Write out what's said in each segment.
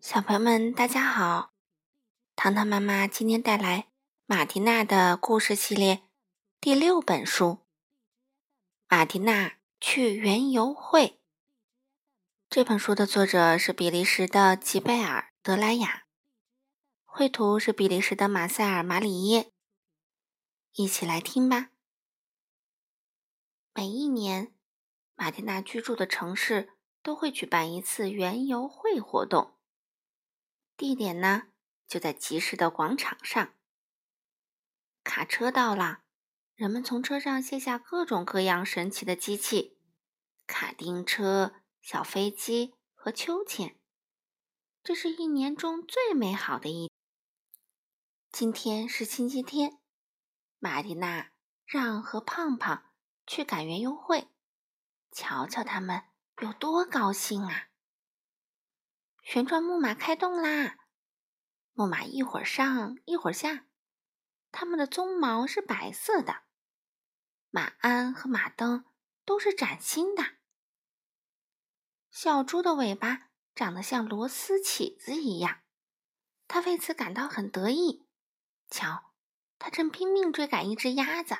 小朋友们，大家好！糖糖妈妈今天带来马蒂娜的故事系列第六本书《马蒂娜去园游会》。这本书的作者是比利时的吉贝尔·德莱雅，绘图是比利时的马塞尔·马里耶。一起来听吧。每一年，马蒂娜居住的城市都会举办一次园游会活动。地点呢，就在集市的广场上。卡车到了，人们从车上卸下各种各样神奇的机器：卡丁车、小飞机和秋千。这是一年中最美好的一。今天是星期天，玛蒂娜让和胖胖去赶园游会，瞧瞧他们有多高兴啊！旋转木马开动啦！木马一会儿上一会儿下，它们的鬃毛是白色的，马鞍和马灯都是崭新的。小猪的尾巴长得像螺丝起子一样，它为此感到很得意。瞧，它正拼命追赶一只鸭子。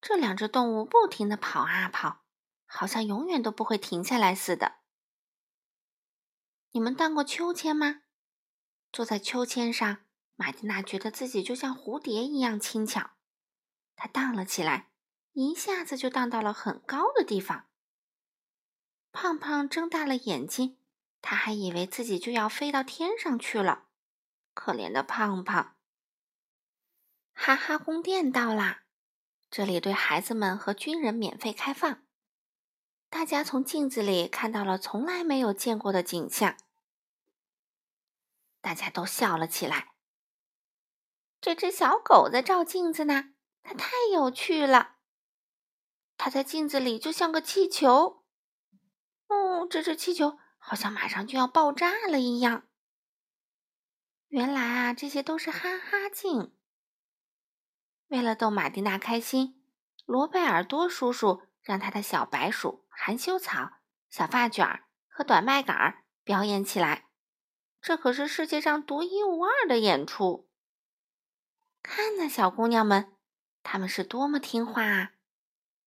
这两只动物不停地跑啊跑，好像永远都不会停下来似的。你们荡过秋千吗？坐在秋千上，玛蒂娜觉得自己就像蝴蝶一样轻巧。她荡了起来，一下子就荡到了很高的地方。胖胖睁大了眼睛，他还以为自己就要飞到天上去了。可怜的胖胖！哈哈宫殿到啦，这里对孩子们和军人免费开放。大家从镜子里看到了从来没有见过的景象，大家都笑了起来。这只小狗在照镜子呢，它太有趣了。它在镜子里就像个气球，哦，这只气球好像马上就要爆炸了一样。原来啊，这些都是哈哈镜。为了逗玛蒂娜开心，罗贝尔多叔叔让他的小白鼠。含羞草、小发卷儿和短麦秆儿表演起来，这可是世界上独一无二的演出。看呐，小姑娘们，他们是多么听话啊！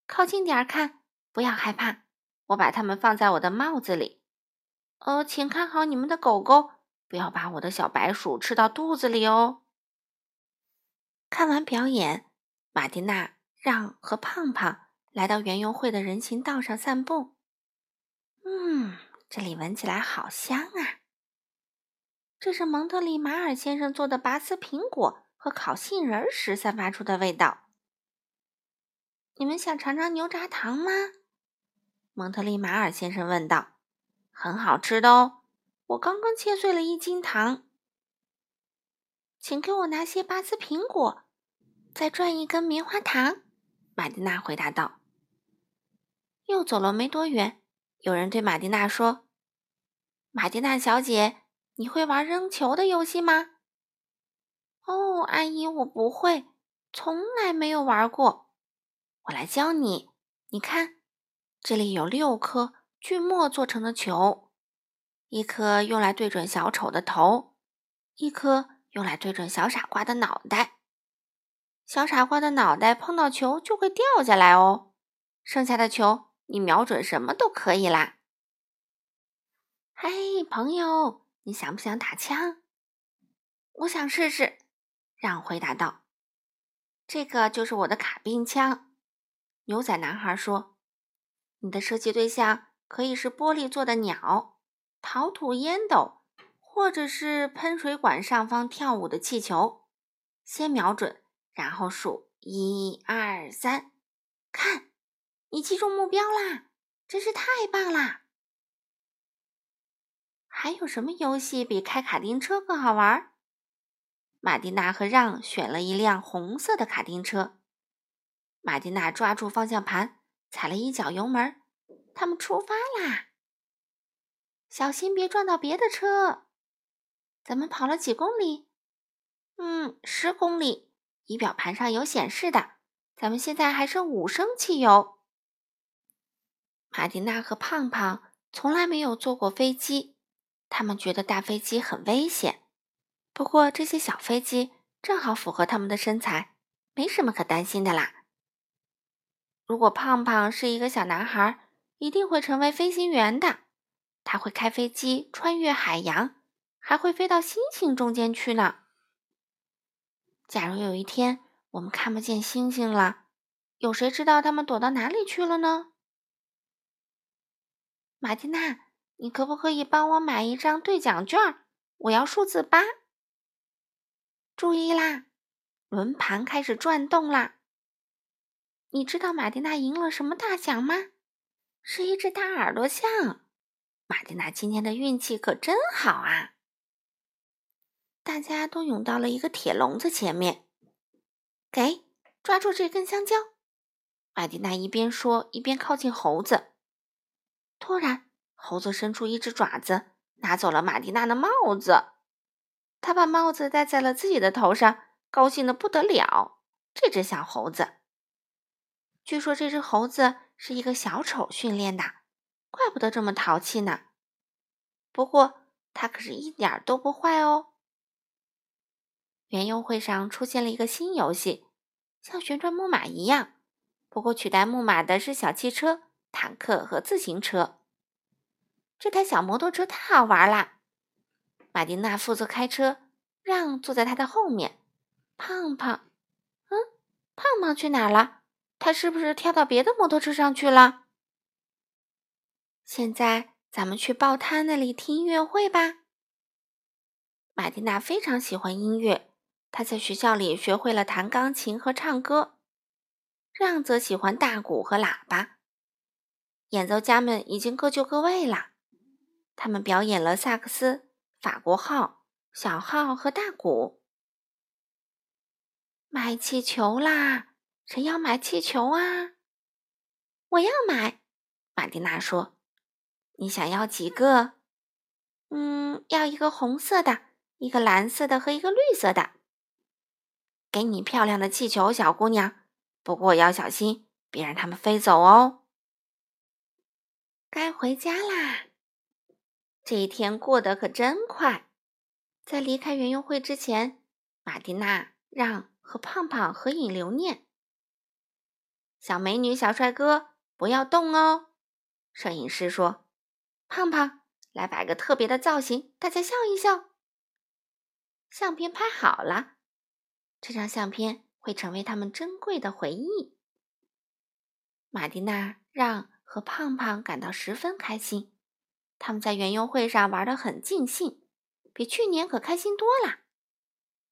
靠近点儿看，不要害怕，我把它们放在我的帽子里。呃，请看好你们的狗狗，不要把我的小白鼠吃到肚子里哦。看完表演，马蒂娜让和胖胖。来到园游会的人行道上散步，嗯，这里闻起来好香啊！这是蒙特利马尔先生做的拔丝苹果和烤杏仁时散发出的味道。你们想尝尝牛轧糖吗？蒙特利马尔先生问道。很好吃的哦，我刚刚切碎了一斤糖。请给我拿些拔丝苹果，再转一根棉花糖。玛蒂娜回答道。又走了没多远，有人对玛蒂娜说：“玛蒂娜小姐，你会玩扔球的游戏吗？”“哦，阿姨，我不会，从来没有玩过。我来教你。你看，这里有六颗锯末做成的球，一颗用来对准小丑的头，一颗用来对准小傻瓜的脑袋。小傻瓜的脑袋碰到球就会掉下来哦，剩下的球。”你瞄准什么都可以啦。嘿，朋友，你想不想打枪？我想试试。让回答道：“这个就是我的卡宾枪。”牛仔男孩说：“你的射击对象可以是玻璃做的鸟、陶土烟斗，或者是喷水管上方跳舞的气球。先瞄准，然后数一二三，看。”你击中目标啦！真是太棒啦！还有什么游戏比开卡丁车更好玩？马蒂娜和让选了一辆红色的卡丁车。马蒂娜抓住方向盘，踩了一脚油门，他们出发啦！小心别撞到别的车。咱们跑了几公里？嗯，十公里。仪表盘上有显示的。咱们现在还剩五升汽油。马蒂娜和胖胖从来没有坐过飞机，他们觉得大飞机很危险。不过这些小飞机正好符合他们的身材，没什么可担心的啦。如果胖胖是一个小男孩，一定会成为飞行员的。他会开飞机穿越海洋，还会飞到星星中间去呢。假如有一天我们看不见星星了，有谁知道他们躲到哪里去了呢？马蒂娜，你可不可以帮我买一张兑奖券？我要数字八。注意啦，轮盘开始转动啦。你知道马蒂娜赢了什么大奖吗？是一只大耳朵象，马蒂娜今天的运气可真好啊！大家都涌到了一个铁笼子前面，给抓住这根香蕉。马蒂娜一边说一边靠近猴子。突然，猴子伸出一只爪子，拿走了马蒂娜的帽子。他把帽子戴在了自己的头上，高兴的不得了。这只小猴子，据说这只猴子。是一个小丑训练的，怪不得这么淘气呢。不过他可是一点都不坏哦。园游会上出现了一个新游戏，像旋转木马一样，不过取代木马的是小汽车、坦克和自行车。这台小摩托车太好玩了。马蒂娜负责开车，让坐在他的后面。胖胖，嗯，胖胖去哪儿了？他是不是跳到别的摩托车上去了？现在咱们去报摊那里听音乐会吧。马蒂娜非常喜欢音乐，她在学校里学会了弹钢琴和唱歌。让则喜欢大鼓和喇叭。演奏家们已经各就各位了，他们表演了萨克斯、法国号、小号和大鼓。卖气球啦！谁要买气球啊？我要买。马蒂娜说：“你想要几个？嗯，要一个红色的，一个蓝色的和一个绿色的。给你漂亮的气球，小姑娘。不过要小心，别让它们飞走哦。”该回家啦。这一天过得可真快。在离开园游会之前，马蒂娜让和胖胖合影留念。小美女、小帅哥，不要动哦！摄影师说：“胖胖，来摆个特别的造型，大家笑一笑。”相片拍好了，这张相片会成为他们珍贵的回忆。马蒂娜让和胖胖感到十分开心，他们在园游会上玩得很尽兴，比去年可开心多了。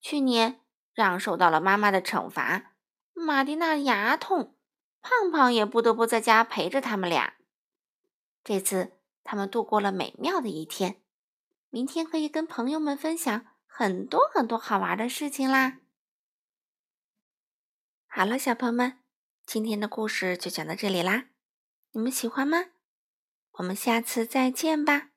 去年让受到了妈妈的惩罚，马蒂娜牙痛。胖胖也不得不在家陪着他们俩。这次他们度过了美妙的一天，明天可以跟朋友们分享很多很多好玩的事情啦。好了，小朋友们，今天的故事就讲到这里啦，你们喜欢吗？我们下次再见吧。